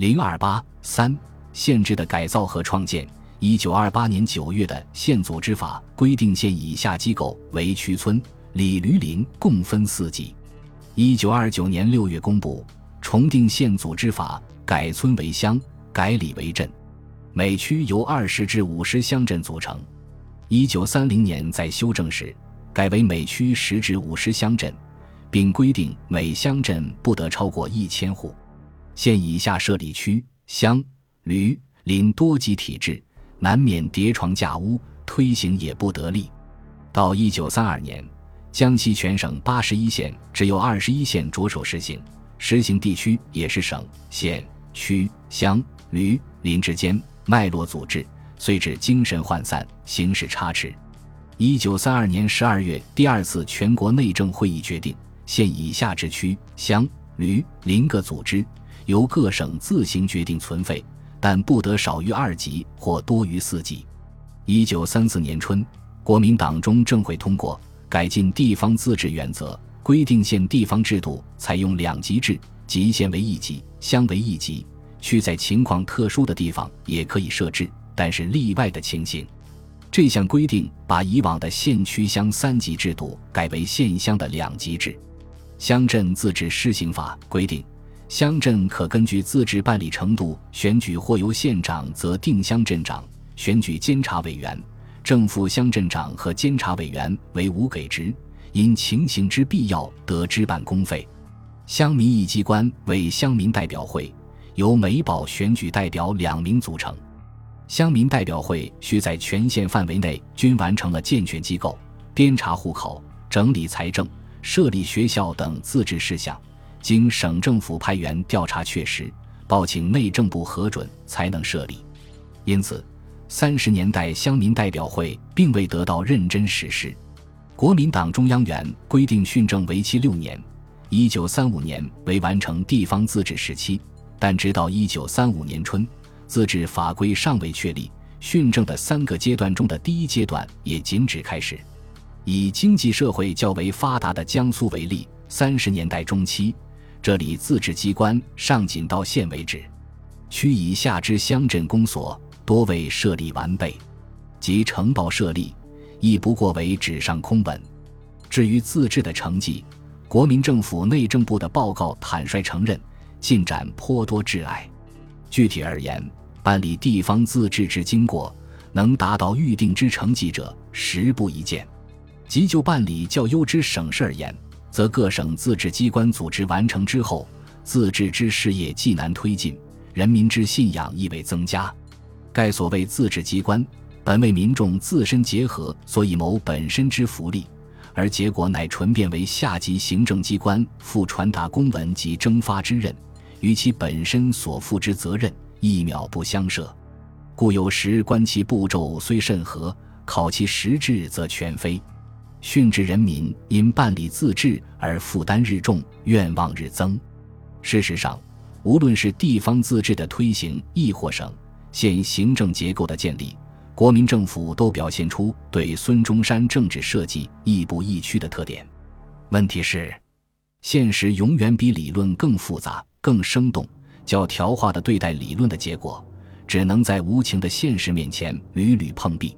零二八三县制的改造和创建。一九二八年九月的县组织法规定，县以下机构为区村、里、驴、林共分四级。一九二九年六月公布重定县组织法，改村为乡，改里为镇，每区由二十至五十乡镇组成。一九三零年在修正时，改为每区十至五十乡镇，并规定每乡镇不得超过一千户。县以下设立区、乡、驴、林多级体制。难免叠床架屋，推行也不得力。到一九三二年，江西全省八十一县只有二十一县着手实行，实行地区也是省、县、区、乡、旅、林之间脉络组织，虽致精神涣散，形势差池。一九三二年十二月，第二次全国内政会议决定，县以下之区、乡、旅、林各组织，由各省自行决定存废。但不得少于二级或多于四级。一九三四年春，国民党中政会通过改进地方自治原则，规定县地方制度采用两级制，即县为一级，乡为一级。区在情况特殊的地方也可以设置，但是例外的情形。这项规定把以往的县区乡三级制度改为县乡的两级制。乡镇自治施行法规定。乡镇可根据自治办理程度选举或由县长则定乡镇长，选举监察委员。正副乡镇长和监察委员为无给职，因情形之必要得支办公费。乡民议机关为乡民代表会，由每保选举代表两名组成。乡民代表会需在全县范围内均完成了健全机构、编查户口、整理财政、设立学校等自治事项。经省政府派员调查确实，报请内政部核准，才能设立。因此，三十年代乡民代表会并未得到认真实施。国民党中央原规定训政为期六年，一九三五年为完成地方自治时期，但直到一九三五年春，自治法规尚未确立，训政的三个阶段中的第一阶段也仅止开始。以经济社会较为发达的江苏为例，三十年代中期。这里自治机关上仅到县为止，区以下之乡镇公所多未设立完备，即城堡设立亦不过为纸上空文。至于自治的成绩，国民政府内政部的报告坦率承认进展颇多挚碍。具体而言，办理地方自治之经过，能达到预定之成绩者十不一见。即就办理较优之省市而言。则各省自治机关组织完成之后，自治之事业既难推进，人民之信仰亦未增加。盖所谓自治机关，本为民众自身结合，所以谋本身之福利，而结果乃纯变为下级行政机关负传达公文及征发之任，与其本身所负之责任一秒不相涉。故有时观其步骤虽甚合，考其实质则全非。训治人民因办理自治而负担日重，愿望日增。事实上，无论是地方自治的推行，亦或省县行政结构的建立，国民政府都表现出对孙中山政治设计亦步亦趋的特点。问题是，现实永远比理论更复杂、更生动。较条化的对待理论的结果，只能在无情的现实面前屡屡碰壁。